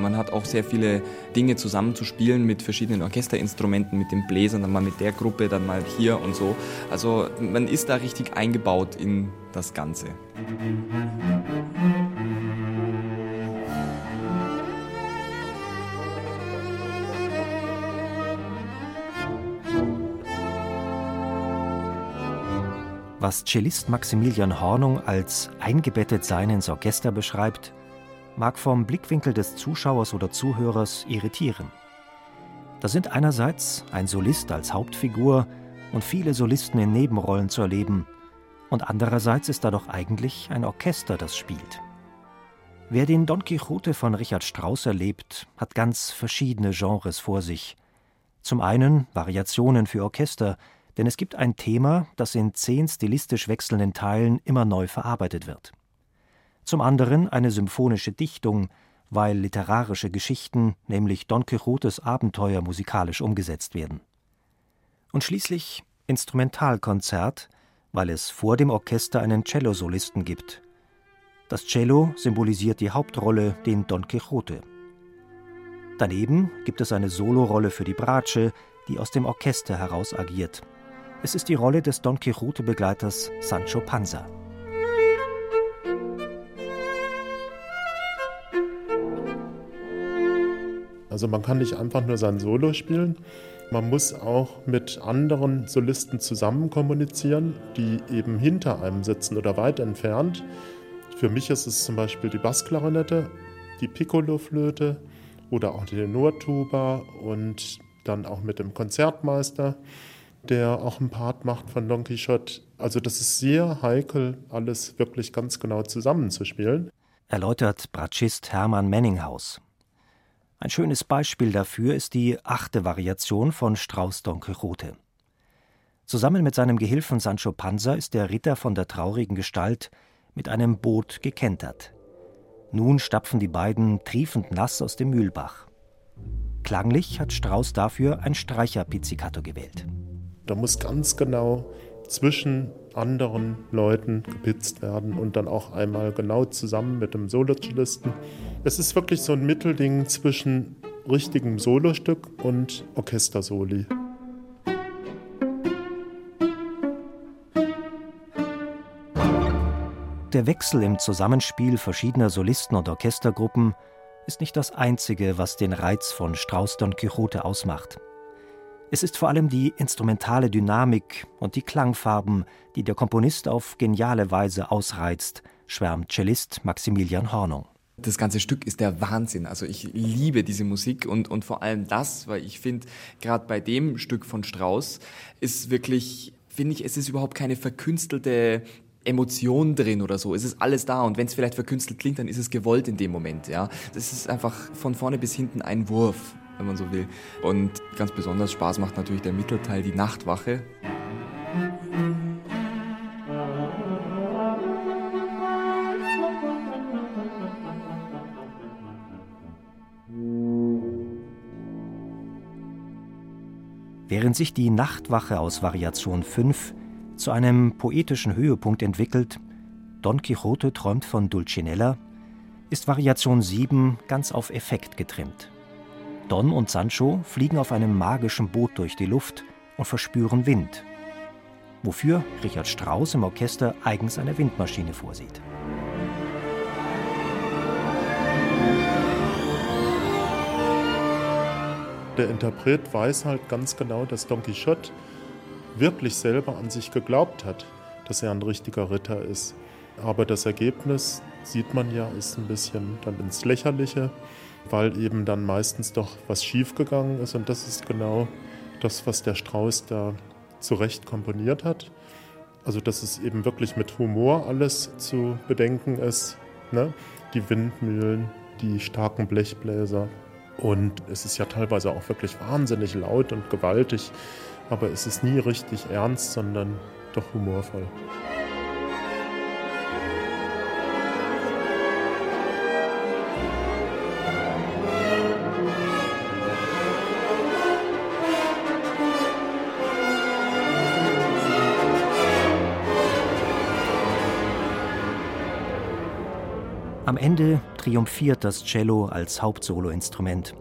Man hat auch sehr viele Dinge zusammen zu spielen mit verschiedenen Orchesterinstrumenten, mit den Bläsern, dann mal mit der Gruppe, dann mal hier und so. Also man ist da richtig eingebaut in das Ganze. Was Cellist Maximilian Hornung als eingebettet sein ins Orchester beschreibt, mag vom Blickwinkel des Zuschauers oder Zuhörers irritieren. Da sind einerseits ein Solist als Hauptfigur und viele Solisten in Nebenrollen zu erleben, und andererseits ist da doch eigentlich ein Orchester, das spielt. Wer den Don Quixote von Richard Strauss erlebt, hat ganz verschiedene Genres vor sich. Zum einen Variationen für Orchester, denn es gibt ein Thema, das in zehn stilistisch wechselnden Teilen immer neu verarbeitet wird. Zum anderen eine symphonische Dichtung, weil literarische Geschichten, nämlich Don Quixotes Abenteuer, musikalisch umgesetzt werden. Und schließlich Instrumentalkonzert, weil es vor dem Orchester einen Cellosolisten gibt. Das Cello symbolisiert die Hauptrolle, den Don Quixote. Daneben gibt es eine Solorolle für die Bratsche, die aus dem Orchester heraus agiert. Es ist die Rolle des Don Quixote-Begleiters Sancho Panza. Also man kann nicht einfach nur sein Solo spielen, man muss auch mit anderen Solisten zusammen kommunizieren, die eben hinter einem sitzen oder weit entfernt. Für mich ist es zum Beispiel die Bassklarinette, die Piccolo-Flöte oder auch die Tenortuba und dann auch mit dem Konzertmeister der auch einen Part macht von Don Quixote. Also das ist sehr heikel, alles wirklich ganz genau zusammenzuspielen. Erläutert Bratschist Hermann Menninghaus. Ein schönes Beispiel dafür ist die achte Variation von Strauß Don Quixote. Zusammen mit seinem Gehilfen Sancho Panza ist der Ritter von der traurigen Gestalt mit einem Boot gekentert. Nun stapfen die beiden triefend nass aus dem Mühlbach. Klanglich hat Strauß dafür ein Streicherpizzicato gewählt. Da muss ganz genau zwischen anderen Leuten gepitzt werden und dann auch einmal genau zusammen mit dem Solocellisten. Es ist wirklich so ein Mittelding zwischen richtigem Solostück und Orchestersoli. Der Wechsel im Zusammenspiel verschiedener Solisten und Orchestergruppen ist nicht das Einzige, was den Reiz von Strauß Don Quixote ausmacht. Es ist vor allem die instrumentale Dynamik und die Klangfarben, die der Komponist auf geniale Weise ausreizt, schwärmt Cellist Maximilian Hornung. Das ganze Stück ist der Wahnsinn. Also ich liebe diese Musik und, und vor allem das, weil ich finde, gerade bei dem Stück von Strauss ist wirklich, finde ich, es ist überhaupt keine verkünstelte Emotion drin oder so. Es ist alles da und wenn es vielleicht verkünstelt klingt, dann ist es gewollt in dem Moment. Ja, das ist einfach von vorne bis hinten ein Wurf wenn man so will. Und ganz besonders Spaß macht natürlich der Mittelteil, die Nachtwache. Während sich die Nachtwache aus Variation 5 zu einem poetischen Höhepunkt entwickelt, Don Quixote träumt von Dulcinella, ist Variation 7 ganz auf Effekt getrimmt. Don und Sancho fliegen auf einem magischen Boot durch die Luft und verspüren Wind, wofür Richard Strauss im Orchester eigens eine Windmaschine vorsieht. Der Interpret weiß halt ganz genau, dass Don Quixote wirklich selber an sich geglaubt hat, dass er ein richtiger Ritter ist. Aber das Ergebnis, sieht man ja, ist ein bisschen dann ins Lächerliche weil eben dann meistens doch was schiefgegangen ist. Und das ist genau das, was der Strauß da zurecht komponiert hat. Also, dass es eben wirklich mit Humor alles zu bedenken ist. Ne? Die Windmühlen, die starken Blechbläser. Und es ist ja teilweise auch wirklich wahnsinnig laut und gewaltig, aber es ist nie richtig ernst, sondern doch humorvoll. Am Ende triumphiert das Cello als Hauptsoloinstrument.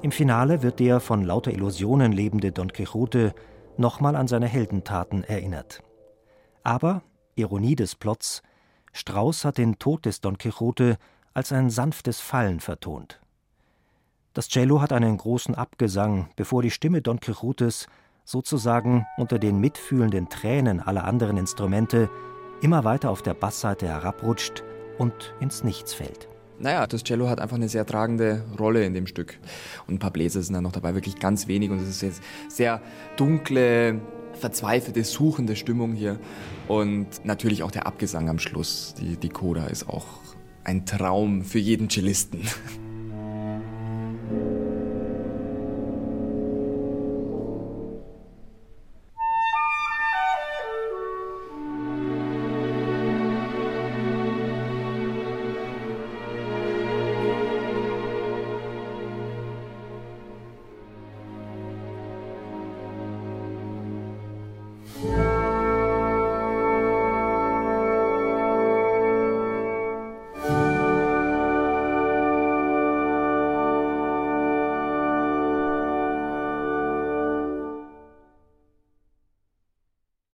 Im Finale wird der von lauter Illusionen lebende Don Quixote nochmal an seine Heldentaten erinnert. Aber, Ironie des Plots, Strauss hat den Tod des Don Quixote als ein sanftes Fallen vertont. Das Cello hat einen großen Abgesang, bevor die Stimme Don Quixotes sozusagen unter den mitfühlenden Tränen aller anderen Instrumente immer weiter auf der Bassseite herabrutscht und ins Nichts fällt. Naja, das Cello hat einfach eine sehr tragende Rolle in dem Stück. Und ein paar Bläser sind dann noch dabei, wirklich ganz wenig. Und es ist jetzt sehr dunkle, verzweifelte, suchende Stimmung hier. Und natürlich auch der Abgesang am Schluss. Die, die Coda ist auch ein Traum für jeden Cellisten.